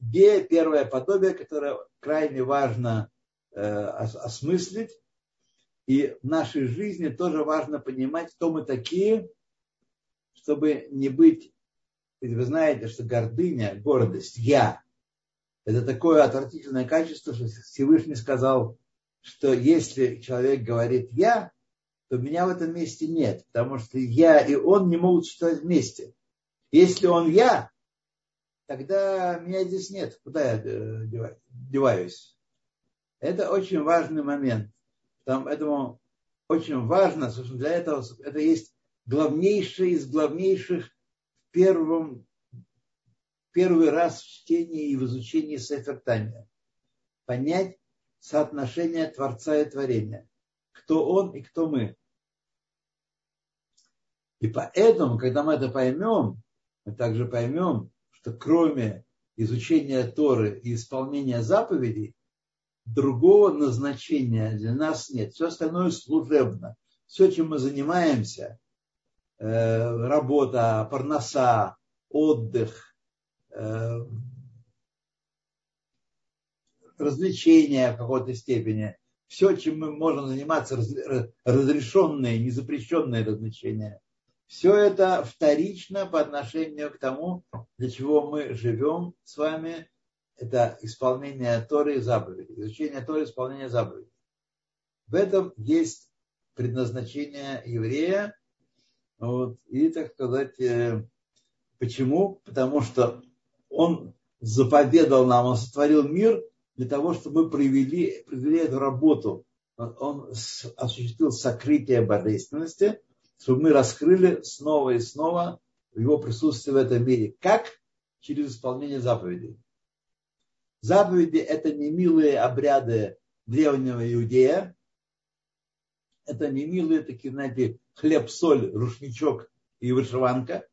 идея, первое подобие, которое крайне важно э, осмыслить. И в нашей жизни тоже важно понимать, кто мы такие, чтобы не быть, ведь вы знаете, что гордыня, гордость, я, это такое отвратительное качество, что Всевышний сказал, что если человек говорит «я», то меня в этом месте нет, потому что я и он не могут существовать вместе. Если он я, тогда меня здесь нет. Куда я э, деваюсь? Это очень важный момент. Поэтому очень важно, собственно, для этого это есть главнейшее из главнейших в первом первый раз в чтении и в изучении Сефертания. Понять соотношение Творца и Творения. Кто Он и кто мы. И поэтому, когда мы это поймем, мы также поймем, что кроме изучения Торы и исполнения заповедей, другого назначения для нас нет. Все остальное служебно. Все, чем мы занимаемся, э, работа, парноса, отдых, Э, развлечения в какой-то степени. Все, чем мы можем заниматься, разрешенные, незапрещенные развлечения. Все это вторично по отношению к тому, для чего мы живем с вами. Это исполнение Торы и заповедей. Изучение Торы и исполнение заповедей. В этом есть предназначение еврея. Вот, и, так сказать, э, почему? Потому что он заповедал нам, он сотворил мир для того, чтобы мы провели, провели эту работу. Он осуществил сокрытие божественности, чтобы мы раскрыли снова и снова его присутствие в этом мире. Как? Через исполнение заповедей. Заповеди – это не милые обряды древнего иудея. Это не милые такие, знаете, хлеб, соль, рушничок и вышиванка.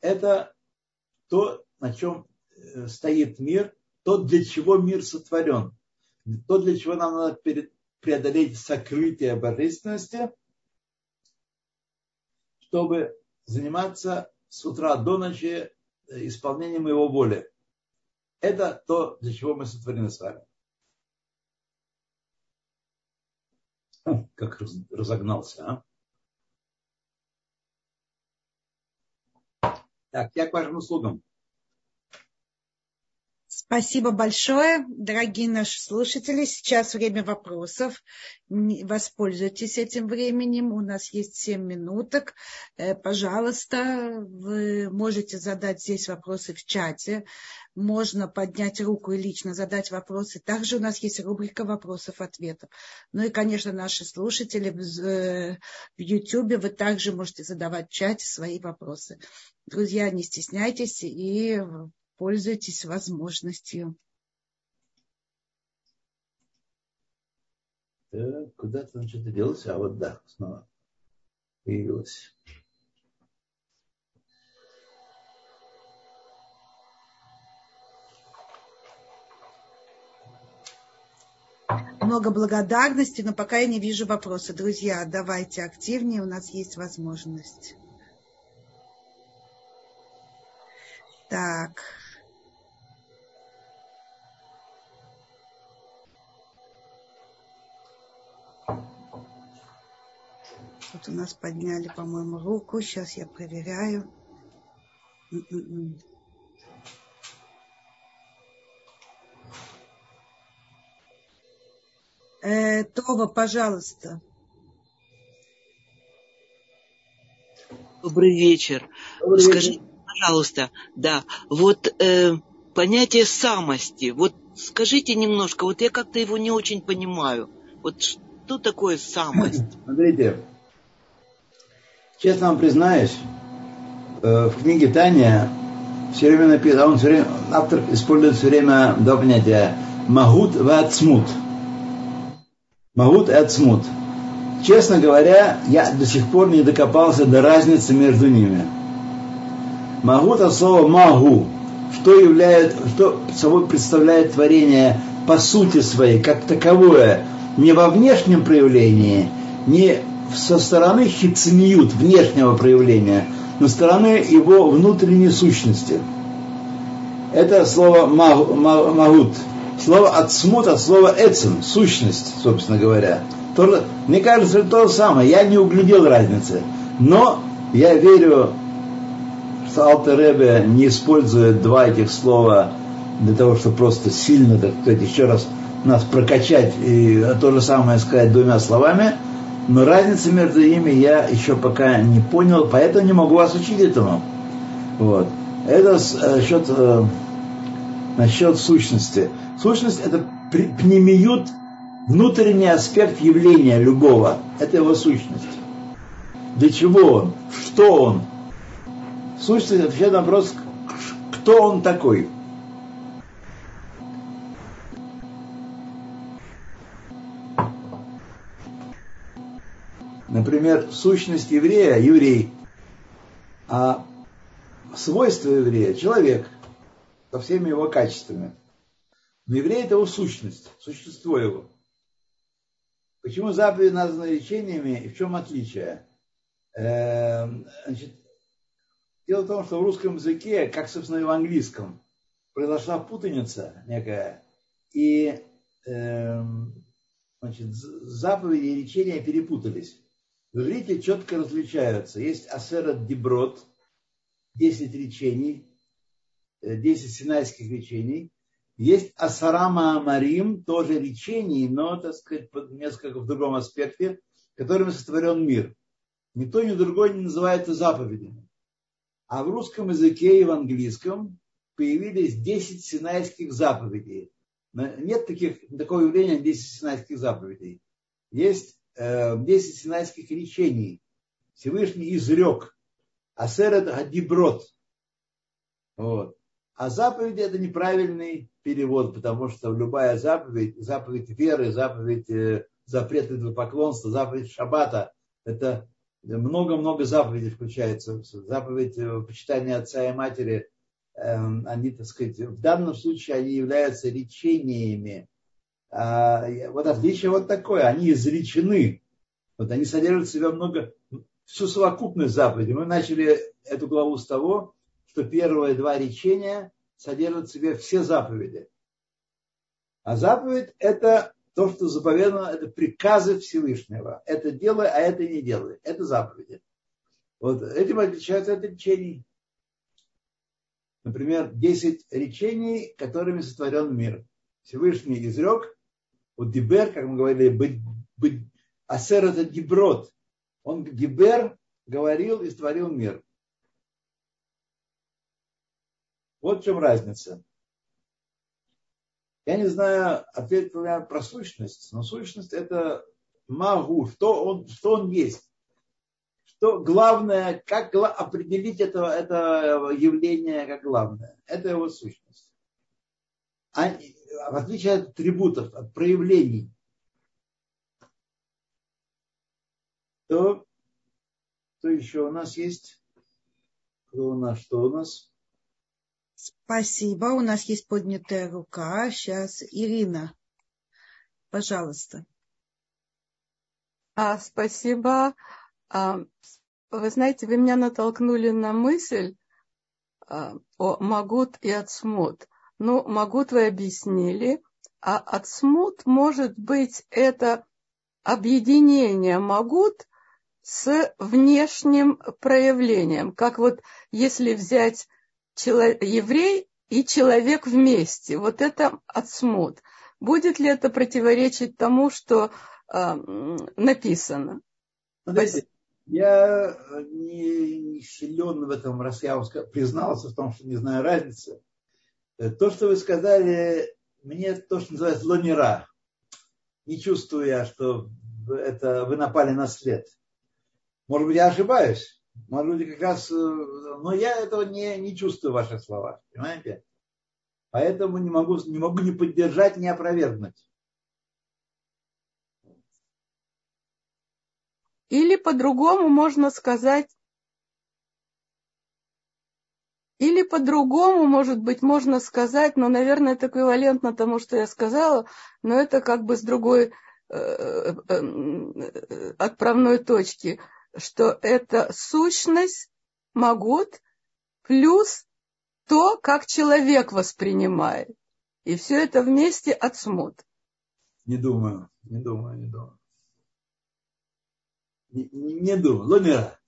Это то, на чем э, стоит мир, то, для чего мир сотворен, то, для чего нам надо преодолеть сокрытие божественности, чтобы заниматься с утра до ночи э, исполнением его воли. Это то, для чего мы сотворены с вами. Как разогнался, а? Так, я к вашим услугам. Спасибо большое, дорогие наши слушатели. Сейчас время вопросов. Воспользуйтесь этим временем. У нас есть 7 минуток. Э, пожалуйста, вы можете задать здесь вопросы в чате. Можно поднять руку и лично задать вопросы. Также у нас есть рубрика вопросов-ответов. Ну и, конечно, наши слушатели в э, YouTube, вы также можете задавать в чате свои вопросы. Друзья, не стесняйтесь и пользуйтесь возможностью. Так, куда-то он что-то делся, а вот да, снова появилось. Много благодарности, но пока я не вижу вопроса. Друзья, давайте активнее, у нас есть возможность. Так. Вот у нас подняли, по-моему, руку. Сейчас я проверяю. Э, Това, пожалуйста. Добрый вечер. Добрый Скажите, пожалуйста, да, вот э, понятие самости. Вот скажите немножко, вот я как-то его не очень понимаю. Вот что такое самость? [CLEARS THROAT] Смотрите, Честно вам признаюсь, э, в книге Таня все время написано, он все время, автор использует все время два понятия магут и ацмут. Магут и ацмут. Честно говоря, я до сих пор не докопался до разницы между ними. Магут от слова магу, что является, что собой представляет творение по сути своей, как таковое, не во внешнем проявлении, не со стороны хицмиют, внешнего проявления, но стороны его внутренней сущности. Это слово магут. Слово отсмут от слова эцем, сущность, собственно говоря. Тоже, мне кажется, то же самое. Я не углядел разницы. Но я верю, что Алтер не использует два этих слова для того, чтобы просто сильно, так сказать, еще раз нас прокачать и то же самое сказать двумя словами – но разницы между ними я еще пока не понял, поэтому не могу вас учить этому. Вот. Это насчет, э, насчет сущности. Сущность это пнемиют, внутренний аспект явления любого. Это его сущность. Для чего он? Что он? Сущность отвечает на вопрос, кто он такой. Например, сущность еврея – еврей, а свойство еврея – человек со всеми его качествами. Но еврей – это его сущность, существо его. Почему заповеди названы речениями и в чем отличие? Эм, значит, дело в том, что в русском языке, как, собственно, и в английском, произошла путаница некая, и э, значит, заповеди и речения перепутались. В иврите четко различаются. Есть асерат деброд, 10 речений, 10 синайских речений. Есть асарама амарим, тоже речений, но, так сказать, несколько в другом аспекте, которыми сотворен мир. Никто ни другой не называется заповедями. А в русском языке и в английском появились 10 синайских заповедей. Нет таких, такого явления 10 синайских заповедей. Есть э, 10 синайских речений Всевышний изрек. Асерет Гадиброд. Вот. А заповедь это неправильный перевод, потому что любая заповедь, заповедь веры, заповедь э, запрета поклонства, заповедь шаббата, это много-много заповедей включается. Заповедь э, почитания отца и матери, э, они, так сказать, в данном случае они являются речениями а, вот отличие вот такое, они изречены. Вот они содержат в себе много, всю совокупность заповедей. Мы начали эту главу с того, что первые два речения содержат в себе все заповеди. А заповедь это то, что заповедано, это приказы Всевышнего. Это делай, а это не делай. Это заповеди. Вот этим отличаются от речений. например, 10 речений, которыми сотворен мир. Всевышний изрек, вот Дибер, как мы говорили, Асер это Диброд. Он Дибер говорил и створил мир. Вот в чем разница. Я не знаю, ответить про сущность, но сущность это могу, что он, что он есть. Что главное, как определить это, это явление как главное. Это его сущность. А, в отличие от атрибутов, от проявлений, то, то еще у нас есть? Кто у нас? Что у нас? Спасибо. У нас есть поднятая рука. Сейчас Ирина. Пожалуйста. А, спасибо. А, вы знаете, вы меня натолкнули на мысль а, о Магут и Ацмут. Ну, Магут вы объяснили, а Ацмут, может быть, это объединение Магут с внешним проявлением. Как вот если взять еврей и человек вместе. Вот это отсмут. Будет ли это противоречить тому, что э, написано? Я не, не силен в этом, раз я вам признался в том, что не знаю разницы. Э, то, что вы сказали, мне то, что называется лонера. Не чувствую я, что это вы напали на след. Может быть, я ошибаюсь. Может быть, как раз, э, но я этого не, не чувствую в ваших словах, понимаете? Поэтому не могу, не могу не поддержать, не опровергнуть. Или по-другому можно сказать, или по-другому, может быть, можно сказать, но, наверное, это эквивалентно тому, что я сказала, но это как бы с другой э, э, э, отправной точки что это сущность, могут, плюс то, как человек воспринимает. И все это вместе отсмут. Не думаю, не думаю, не думаю. Не, не думаю. Ломера.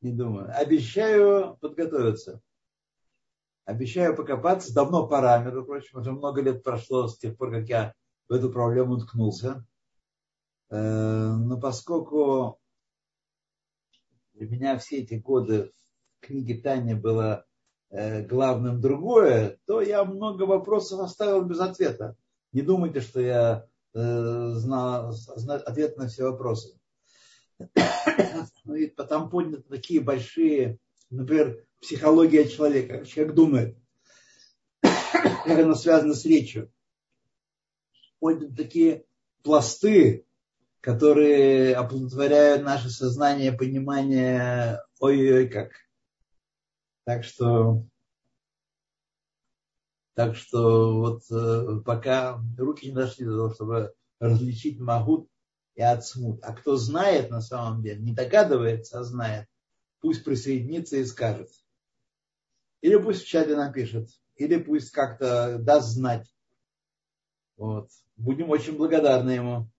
Не думаю. Обещаю подготовиться. Обещаю покопаться. Давно пора, между прочим. Уже много лет прошло с тех пор, как я в эту проблему уткнулся. Э, но поскольку для меня все эти годы в книге Таня было э, главным другое, то я много вопросов оставил без ответа. Не думайте, что я э, знал, знал ответ на все вопросы. Ну и потом подняты такие большие, например, психология человека, человек думает, как она связана с речью. Подняты такие пласты которые оплодотворяют наше сознание, понимание ой-ой-ой как. Так что, так что вот э, пока руки не дошли до того, чтобы различить магут и ацмут. А кто знает на самом деле, не догадывается, а знает, пусть присоединится и скажет. Или пусть в чате напишет, или пусть как-то даст знать. Вот. Будем очень благодарны ему.